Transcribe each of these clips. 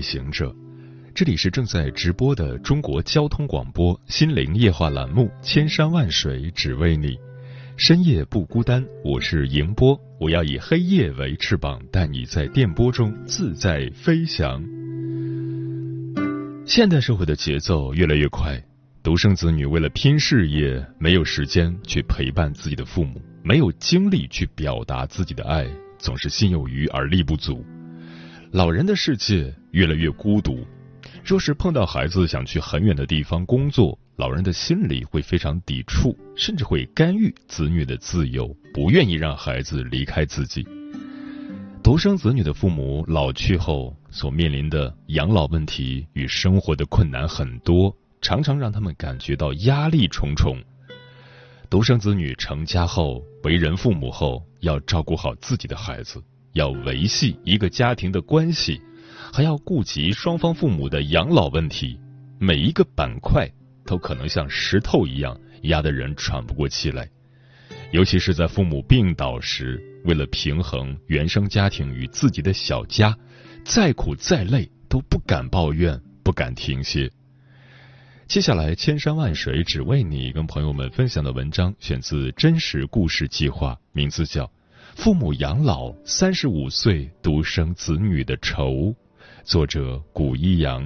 行者，这里是正在直播的中国交通广播心灵夜话栏目《千山万水只为你》。深夜不孤单，我是迎波，我要以黑夜为翅膀，带你在电波中自在飞翔。现代社会的节奏越来越快，独生子女为了拼事业，没有时间去陪伴自己的父母，没有精力去表达自己的爱，总是心有余而力不足。老人的世界越来越孤独，若是碰到孩子想去很远的地方工作。老人的心里会非常抵触，甚至会干预子女的自由，不愿意让孩子离开自己。独生子女的父母老去后所面临的养老问题与生活的困难很多，常常让他们感觉到压力重重。独生子女成家后，为人父母后，要照顾好自己的孩子，要维系一个家庭的关系，还要顾及双方父母的养老问题，每一个板块。都可能像石头一样压得人喘不过气来，尤其是在父母病倒时，为了平衡原生家庭与自己的小家，再苦再累都不敢抱怨，不敢停歇。接下来，千山万水只为你，跟朋友们分享的文章选自真实故事计划，名字叫《父母养老三十五岁独生子女的愁》，作者古一阳。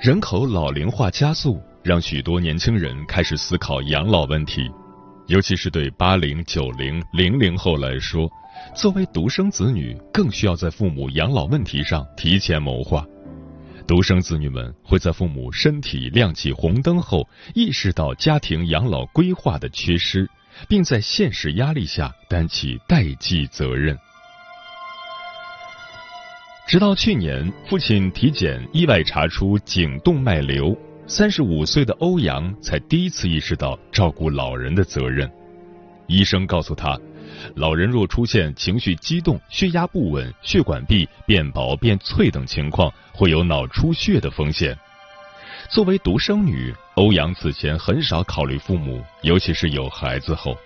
人口老龄化加速，让许多年轻人开始思考养老问题。尤其是对八零、九零、零零后来说，作为独生子女，更需要在父母养老问题上提前谋划。独生子女们会在父母身体亮起红灯后，意识到家庭养老规划的缺失，并在现实压力下担起代际责任。直到去年，父亲体检意外查出颈动脉瘤，三十五岁的欧阳才第一次意识到照顾老人的责任。医生告诉他，老人若出现情绪激动、血压不稳、血管壁变薄变脆等情况，会有脑出血的风险。作为独生女，欧阳此前很少考虑父母，尤其是有孩子后。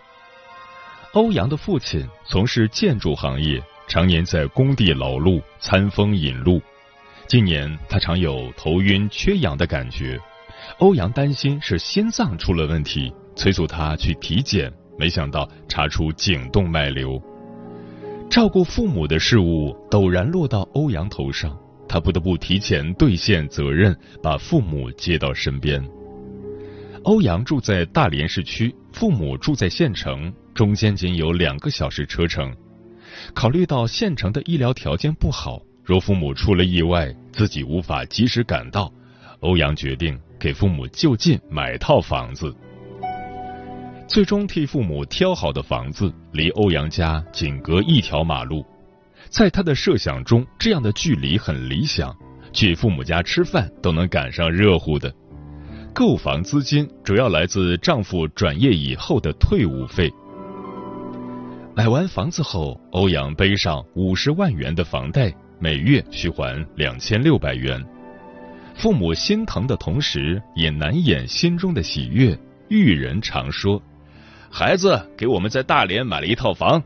欧阳的父亲从事建筑行业。常年在工地劳碌，餐风饮露。近年他常有头晕、缺氧的感觉。欧阳担心是心脏出了问题，催促他去体检。没想到查出颈动脉瘤。照顾父母的事物陡然落到欧阳头上，他不得不提前兑现责任，把父母接到身边。欧阳住在大连市区，父母住在县城，中间仅有两个小时车程。考虑到县城的医疗条件不好，若父母出了意外，自己无法及时赶到，欧阳决定给父母就近买套房子。最终替父母挑好的房子离欧阳家仅隔一条马路，在他的设想中，这样的距离很理想，去父母家吃饭都能赶上热乎的。购房资金主要来自丈夫转业以后的退伍费。买完房子后，欧阳背上五十万元的房贷，每月需还两千六百元。父母心疼的同时，也难掩心中的喜悦。育人常说：“孩子给我们在大连买了一套房。”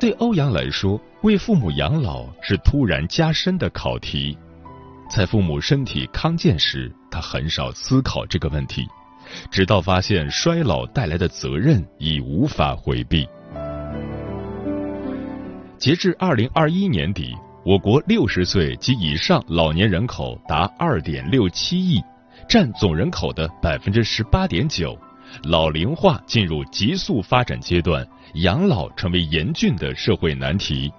对欧阳来说，为父母养老是突然加深的考题。在父母身体康健时，他很少思考这个问题。直到发现衰老带来的责任已无法回避。截至二零二一年底，我国六十岁及以上老年人口达二点六七亿，占总人口的百分之十八点九，老龄化进入急速发展阶段，养老成为严峻的社会难题。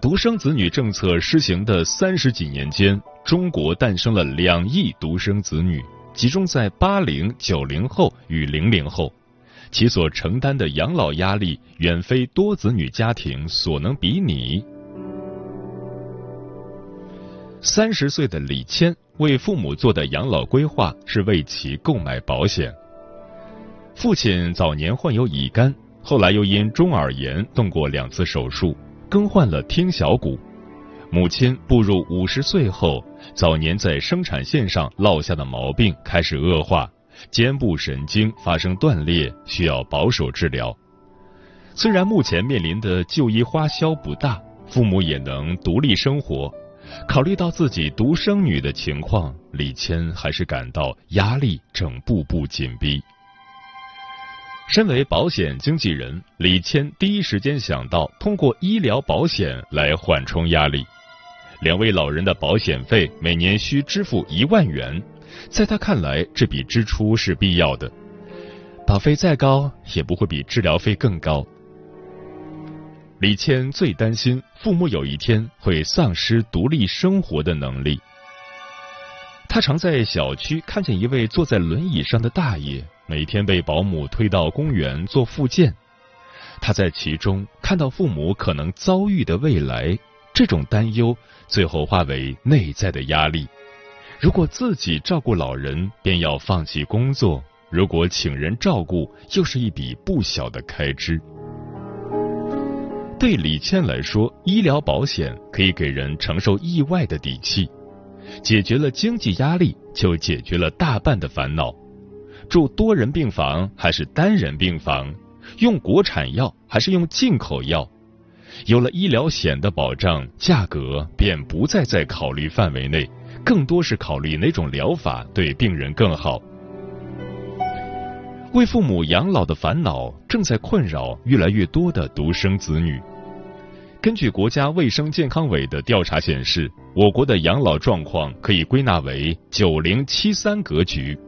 独生子女政策施行的三十几年间，中国诞生了两亿独生子女，集中在八零、九零后与零零后，其所承担的养老压力远非多子女家庭所能比拟。三十岁的李谦为父母做的养老规划是为其购买保险。父亲早年患有乙肝，后来又因中耳炎动过两次手术。更换了听小骨，母亲步入五十岁后，早年在生产线上落下的毛病开始恶化，肩部神经发生断裂，需要保守治疗。虽然目前面临的就医花销不大，父母也能独立生活，考虑到自己独生女的情况，李谦还是感到压力正步步紧逼。身为保险经纪人，李谦第一时间想到通过医疗保险来缓冲压力。两位老人的保险费每年需支付一万元，在他看来，这笔支出是必要的。保费再高，也不会比治疗费更高。李谦最担心父母有一天会丧失独立生活的能力。他常在小区看见一位坐在轮椅上的大爷。每天被保姆推到公园做复健，他在其中看到父母可能遭遇的未来，这种担忧最后化为内在的压力。如果自己照顾老人，便要放弃工作；如果请人照顾，又是一笔不小的开支。对李倩来说，医疗保险可以给人承受意外的底气，解决了经济压力，就解决了大半的烦恼。住多人病房还是单人病房？用国产药还是用进口药？有了医疗险的保障，价格便不再在考虑范围内，更多是考虑哪种疗法对病人更好。为父母养老的烦恼正在困扰越来越多的独生子女。根据国家卫生健康委的调查显示，我国的养老状况可以归纳为“九零七三”格局。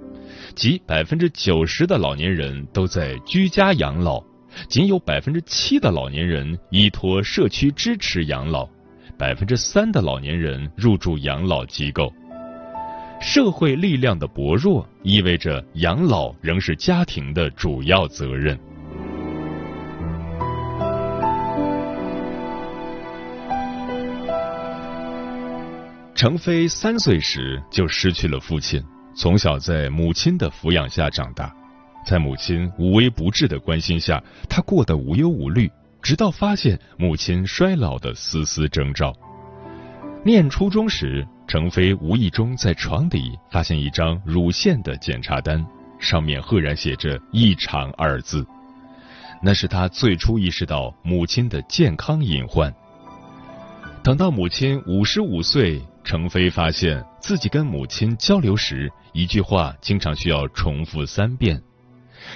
即百分之九十的老年人都在居家养老，仅有百分之七的老年人依托社区支持养老，百分之三的老年人入住养老机构。社会力量的薄弱意味着养老仍是家庭的主要责任。程飞三岁时就失去了父亲。从小在母亲的抚养下长大，在母亲无微不至的关心下，他过得无忧无虑。直到发现母亲衰老的丝丝征兆。念初中时，程飞无意中在床底发现一张乳腺的检查单，上面赫然写着“异常”二字。那是他最初意识到母亲的健康隐患。等到母亲五十五岁。程飞发现自己跟母亲交流时，一句话经常需要重复三遍，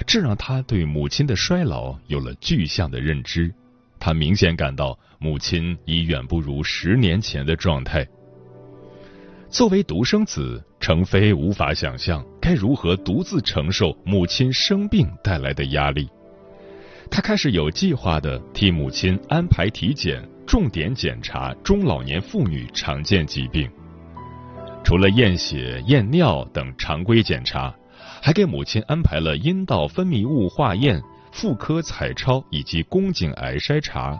这让他对母亲的衰老有了具象的认知。他明显感到母亲已远不如十年前的状态。作为独生子，程飞无法想象该如何独自承受母亲生病带来的压力。他开始有计划的替母亲安排体检。重点检查中老年妇女常见疾病，除了验血、验尿等常规检查，还给母亲安排了阴道分泌物化验、妇科彩超以及宫颈癌筛查。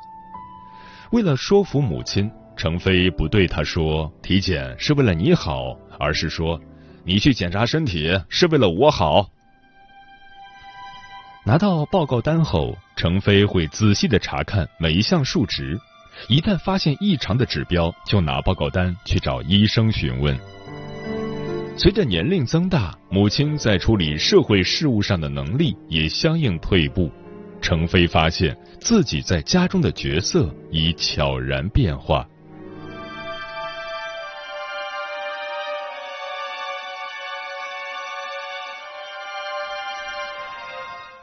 为了说服母亲，程飞不对她说体检是为了你好，而是说你去检查身体是为了我好。拿到报告单后，程飞会仔细的查看每一项数值。一旦发现异常的指标，就拿报告单去找医生询问。随着年龄增大，母亲在处理社会事务上的能力也相应退步。程飞发现自己在家中的角色已悄然变化。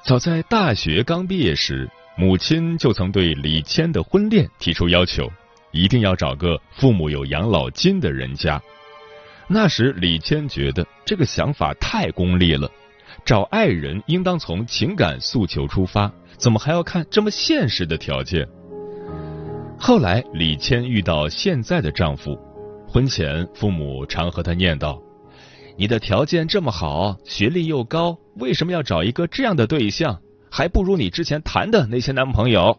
早在大学刚毕业时。母亲就曾对李谦的婚恋提出要求，一定要找个父母有养老金的人家。那时李谦觉得这个想法太功利了，找爱人应当从情感诉求出发，怎么还要看这么现实的条件？后来，李谦遇到现在的丈夫，婚前父母常和他念叨：“你的条件这么好，学历又高，为什么要找一个这样的对象？还不如你之前谈的那些男朋友。”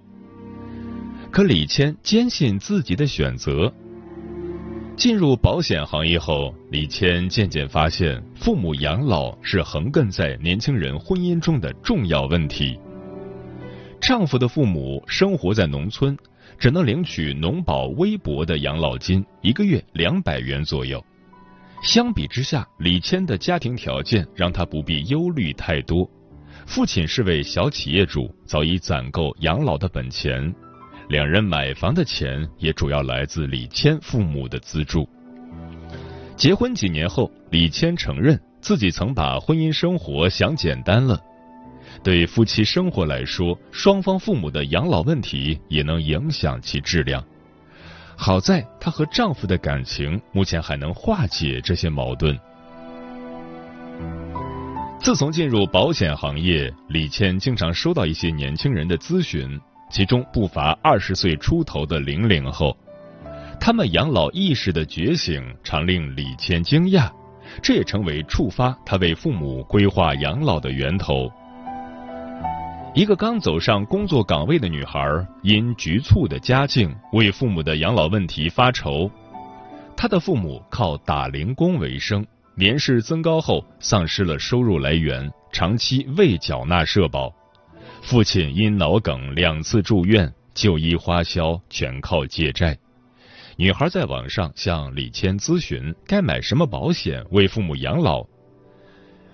可李谦坚信自己的选择。进入保险行业后，李谦渐渐发现，父母养老是横亘在年轻人婚姻中的重要问题。丈夫的父母生活在农村，只能领取农保微薄的养老金，一个月两百元左右。相比之下，李谦的家庭条件让他不必忧虑太多。父亲是位小企业主，早已攒够养老的本钱。两人买房的钱也主要来自李谦父母的资助。结婚几年后，李谦承认自己曾把婚姻生活想简单了。对夫妻生活来说，双方父母的养老问题也能影响其质量。好在她和丈夫的感情目前还能化解这些矛盾。自从进入保险行业，李倩经常收到一些年轻人的咨询。其中不乏二十岁出头的零零后，他们养老意识的觉醒常令李倩惊讶，这也成为触发他为父母规划养老的源头。一个刚走上工作岗位的女孩，因局促的家境为父母的养老问题发愁。她的父母靠打零工为生，年事增高后丧失了收入来源，长期未缴纳社保。父亲因脑梗两次住院，就医花销全靠借债。女孩在网上向李谦咨询该买什么保险为父母养老。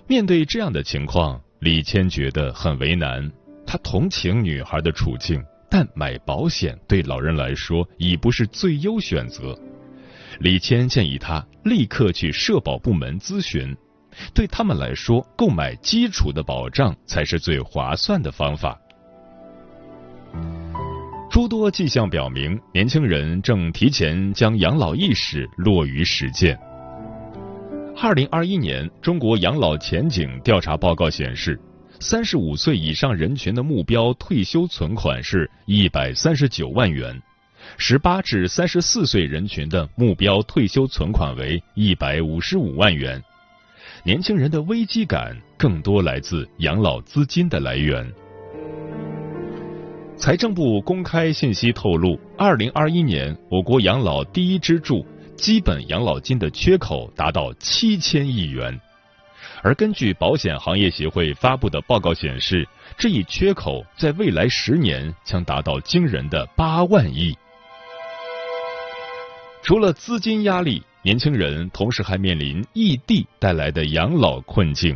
面对这样的情况，李谦觉得很为难。他同情女孩的处境，但买保险对老人来说已不是最优选择。李谦建议他立刻去社保部门咨询。对他们来说，购买基础的保障才是最划算的方法。诸多迹象表明，年轻人正提前将养老意识落于实践。二零二一年中国养老前景调查报告显示，三十五岁以上人群的目标退休存款是一百三十九万元，十八至三十四岁人群的目标退休存款为一百五十五万元。年轻人的危机感更多来自养老资金的来源。财政部公开信息透露，二零二一年我国养老第一支柱基本养老金的缺口达到七千亿元，而根据保险行业协会发布的报告显示，这一缺口在未来十年将达到惊人的八万亿。除了资金压力。年轻人同时还面临异地带来的养老困境，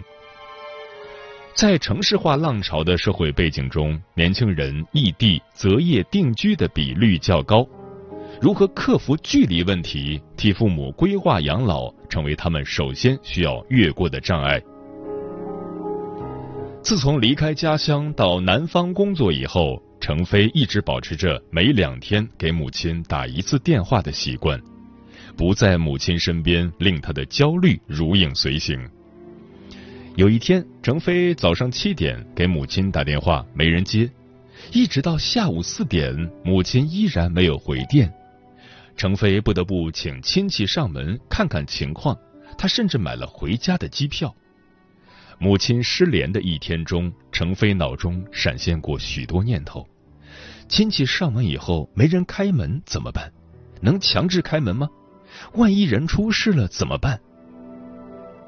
在城市化浪潮的社会背景中，年轻人异地择业定居的比率较高。如何克服距离问题，替父母规划养老，成为他们首先需要越过的障碍。自从离开家乡到南方工作以后，程飞一直保持着每两天给母亲打一次电话的习惯。不在母亲身边，令他的焦虑如影随形。有一天，程飞早上七点给母亲打电话，没人接，一直到下午四点，母亲依然没有回电。程飞不得不请亲戚上门看看情况，他甚至买了回家的机票。母亲失联的一天中，程飞脑中闪现过许多念头：亲戚上门以后没人开门怎么办？能强制开门吗？万一人出事了怎么办？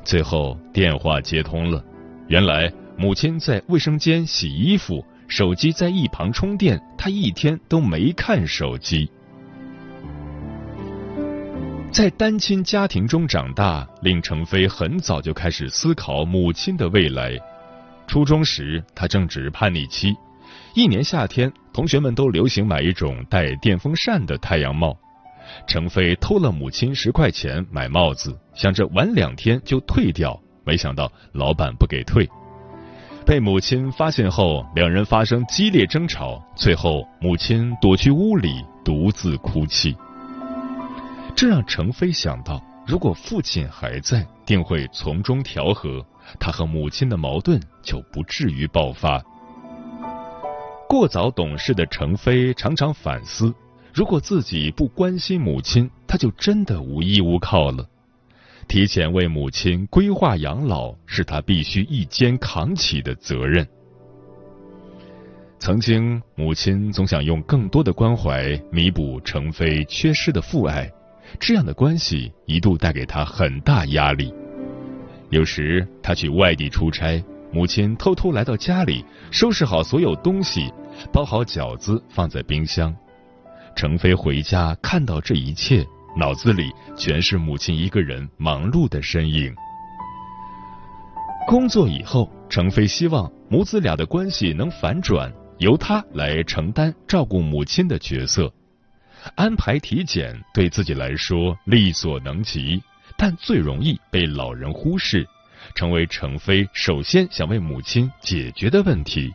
最后电话接通了，原来母亲在卫生间洗衣服，手机在一旁充电，她一天都没看手机。在单亲家庭中长大，令程飞很早就开始思考母亲的未来。初中时，他正值叛逆期，一年夏天，同学们都流行买一种带电风扇的太阳帽。程飞偷了母亲十块钱买帽子，想着晚两天就退掉，没想到老板不给退。被母亲发现后，两人发生激烈争吵，最后母亲躲去屋里独自哭泣。这让程飞想到，如果父亲还在，定会从中调和，他和母亲的矛盾就不至于爆发。过早懂事的程飞常常反思。如果自己不关心母亲，他就真的无依无靠了。提前为母亲规划养老，是他必须一肩扛起的责任。曾经，母亲总想用更多的关怀弥补程飞缺失的父爱，这样的关系一度带给他很大压力。有时他去外地出差，母亲偷偷来到家里，收拾好所有东西，包好饺子放在冰箱。程飞回家看到这一切，脑子里全是母亲一个人忙碌的身影。工作以后，程飞希望母子俩的关系能反转。由他来承担照顾母亲的角色，安排体检对自己来说力所能及，但最容易被老人忽视，成为程飞首先想为母亲解决的问题。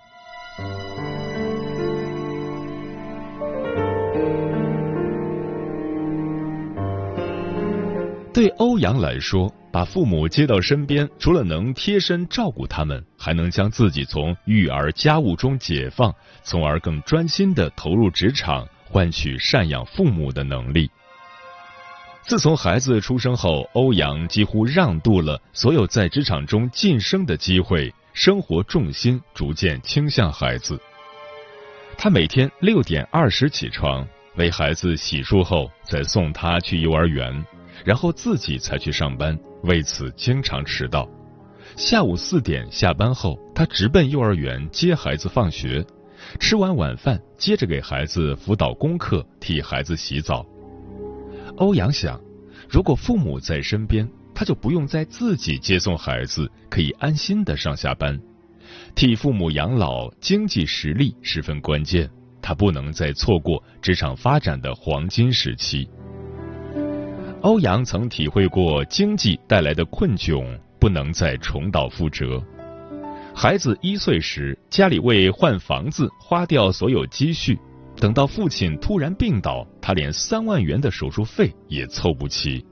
对欧阳来说。把父母接到身边，除了能贴身照顾他们，还能将自己从育儿家务中解放，从而更专心的投入职场，换取赡养父母的能力。自从孩子出生后，欧阳几乎让渡了所有在职场中晋升的机会，生活重心逐渐倾向孩子。他每天六点二十起床，为孩子洗漱后，再送他去幼儿园。然后自己才去上班，为此经常迟到。下午四点下班后，他直奔幼儿园接孩子放学，吃完晚饭，接着给孩子辅导功课，替孩子洗澡。欧阳想，如果父母在身边，他就不用再自己接送孩子，可以安心的上下班。替父母养老，经济实力十分关键，他不能再错过职场发展的黄金时期。欧阳曾体会过经济带来的困窘，不能再重蹈覆辙。孩子一岁时，家里为换房子花掉所有积蓄，等到父亲突然病倒，他连三万元的手术费也凑不齐。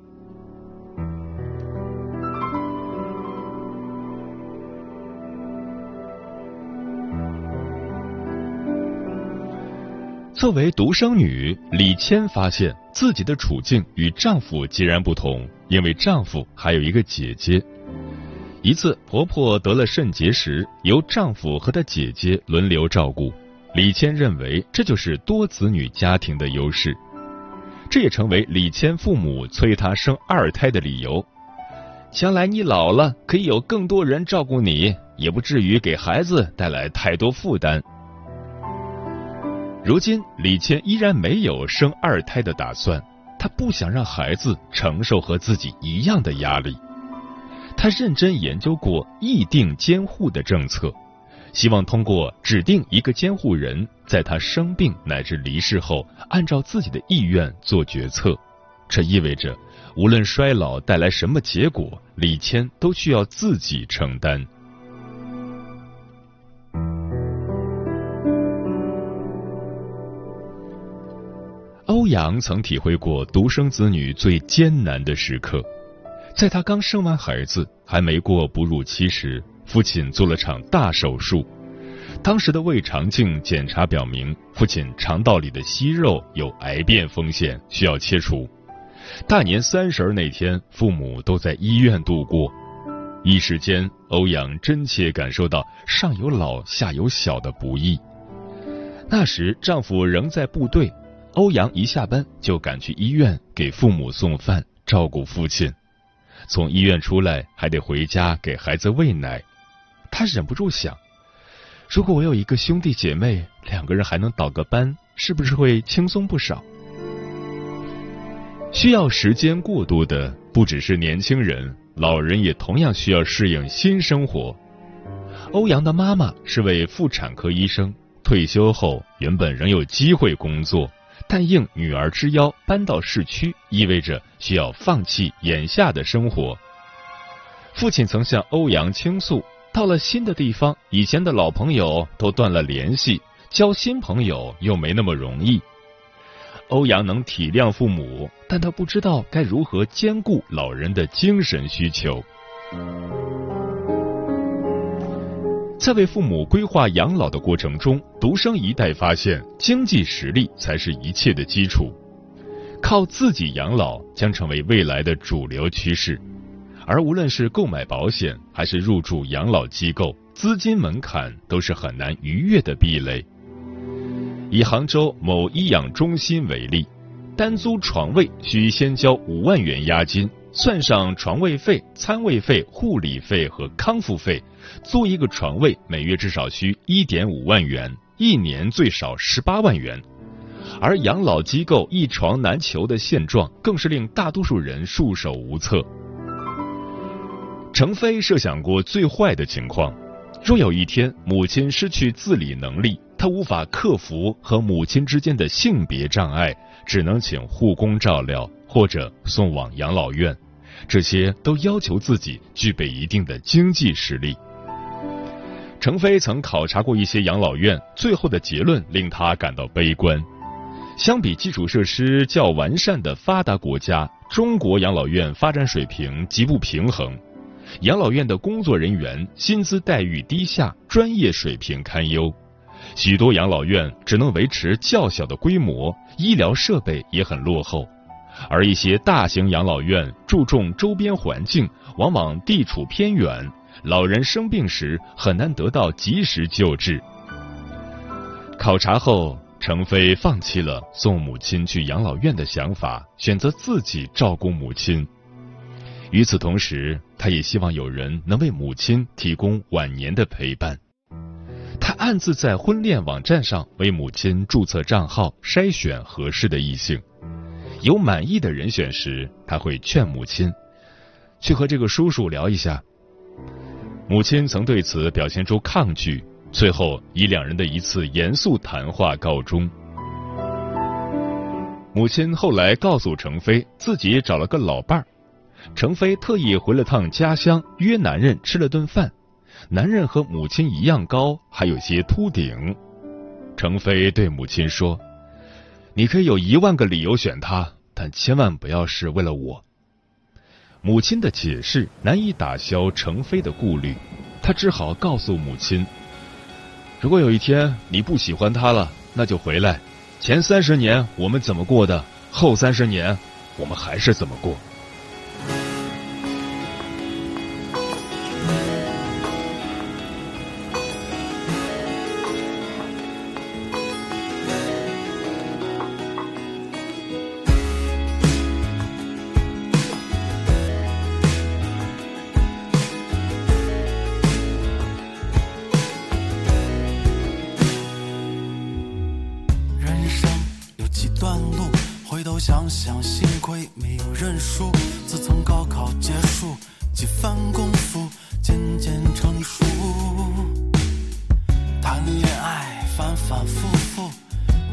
作为独生女，李谦发现自己的处境与丈夫截然不同，因为丈夫还有一个姐姐。一次，婆婆得了肾结石，由丈夫和她姐姐轮流照顾。李谦认为这就是多子女家庭的优势，这也成为李谦父母催他生二胎的理由。将来你老了，可以有更多人照顾你，也不至于给孩子带来太多负担。如今，李谦依然没有生二胎的打算。他不想让孩子承受和自己一样的压力。他认真研究过议定监护的政策，希望通过指定一个监护人，在他生病乃至离世后，按照自己的意愿做决策。这意味着，无论衰老带来什么结果，李谦都需要自己承担。欧阳曾体会过独生子女最艰难的时刻，在他刚生完孩子还没过哺乳期时，父亲做了场大手术。当时的胃肠镜检查表明，父亲肠道里的息肉有癌变风险，需要切除。大年三十那天，父母都在医院度过，一时间，欧阳真切感受到上有老下有小的不易。那时，丈夫仍在部队。欧阳一下班就赶去医院给父母送饭、照顾父亲，从医院出来还得回家给孩子喂奶。他忍不住想：如果我有一个兄弟姐妹，两个人还能倒个班，是不是会轻松不少？需要时间过渡的不只是年轻人，老人也同样需要适应新生活。欧阳的妈妈是位妇产科医生，退休后原本仍有机会工作。但应女儿之邀搬到市区，意味着需要放弃眼下的生活。父亲曾向欧阳倾诉，到了新的地方，以前的老朋友都断了联系，交新朋友又没那么容易。欧阳能体谅父母，但他不知道该如何兼顾老人的精神需求。在为父母规划养老的过程中，独生一代发现经济实力才是一切的基础，靠自己养老将成为未来的主流趋势。而无论是购买保险还是入住养老机构，资金门槛都是很难逾越的壁垒。以杭州某医养中心为例，单租床位需先交五万元押金，算上床位费、餐位费、护理费和康复费，租一个床位每月至少需一点五万元，一年最少十八万元。而养老机构一床难求的现状，更是令大多数人束手无策。程飞设想过最坏的情况：若有一天母亲失去自理能力，他无法克服和母亲之间的性别障碍，只能请护工照料或者送往养老院。这些都要求自己具备一定的经济实力。程飞曾考察过一些养老院，最后的结论令他感到悲观。相比基础设施较完善的发达国家，中国养老院发展水平极不平衡。养老院的工作人员薪资待遇低下，专业水平堪忧。许多养老院只能维持较小的规模，医疗设备也很落后。而一些大型养老院注重周边环境，往往地处偏远，老人生病时很难得到及时救治。考察后，程飞放弃了送母亲去养老院的想法，选择自己照顾母亲。与此同时，他也希望有人能为母亲提供晚年的陪伴。他暗自在婚恋网站上为母亲注册账号，筛选合适的异性。有满意的人选时，他会劝母亲去和这个叔叔聊一下。母亲曾对此表现出抗拒，最后以两人的一次严肃谈话告终。母亲后来告诉程飞，自己找了个老伴儿。程飞特意回了趟家乡，约男人吃了顿饭。男人和母亲一样高，还有些秃顶。程飞对母亲说：“你可以有一万个理由选他，但千万不要是为了我。”母亲的解释难以打消程飞的顾虑，他只好告诉母亲：“如果有一天你不喜欢他了，那就回来。前三十年我们怎么过的，后三十年我们还是怎么过。”反反复复，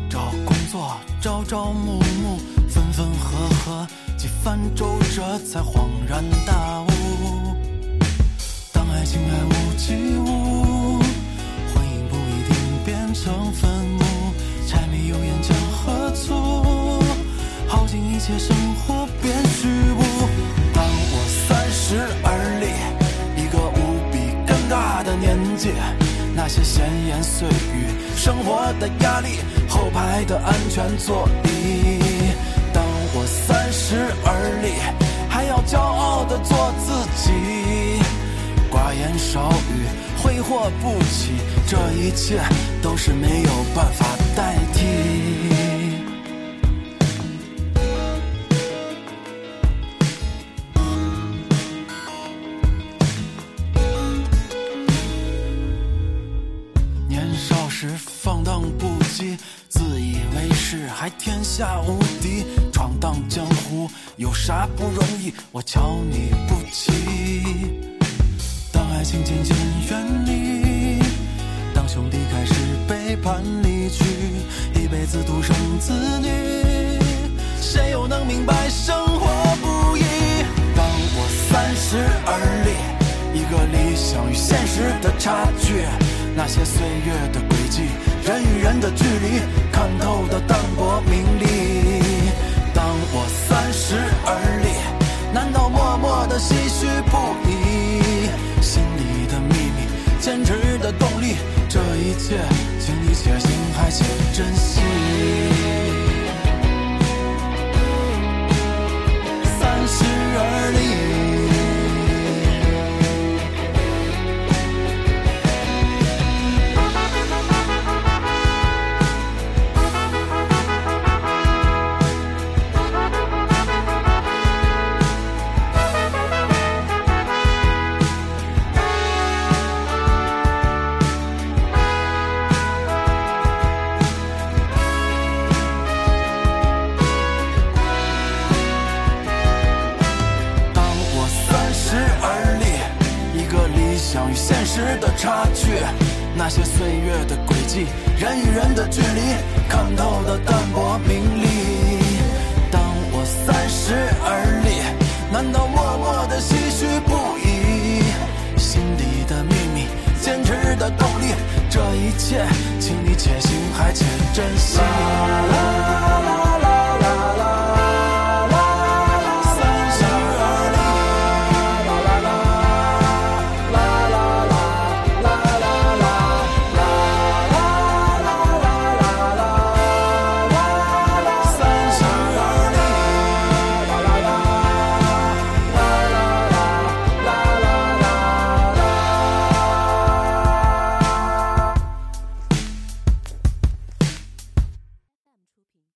找工作朝朝暮暮，分分合合几番周折，才恍然大悟。当爱情还无际无，婚姻不一定变成坟墓。柴米油盐酱和醋。耗尽一切生活变虚无。当我三十而立，一个无比尴尬的年纪，那些闲言碎语，生活的压力，后排的安全座椅。当我三十而立，还要骄傲的做自己，寡言少语，挥霍不起，这一切都是没有办法代替。下无敌，闯荡江湖有啥不容易？我瞧你不起。当爱情渐渐远离，当兄弟开始背叛离去，一辈子独生子女，谁又能明白生活不易？当我三十而立，一个理想与现实的差距，那些岁月的轨迹，人与人的距离，看透的淡泊名利。当我三十而立，难道默默的唏嘘不已？心里的秘密，坚持的动力，这一切，请你且行，还且珍惜。月的轨迹，人与人的距离，看透的淡泊名利。当我三十而立，难道默默的唏嘘不已？心底的秘密，坚持的动力，这一切，请你且行还且珍惜。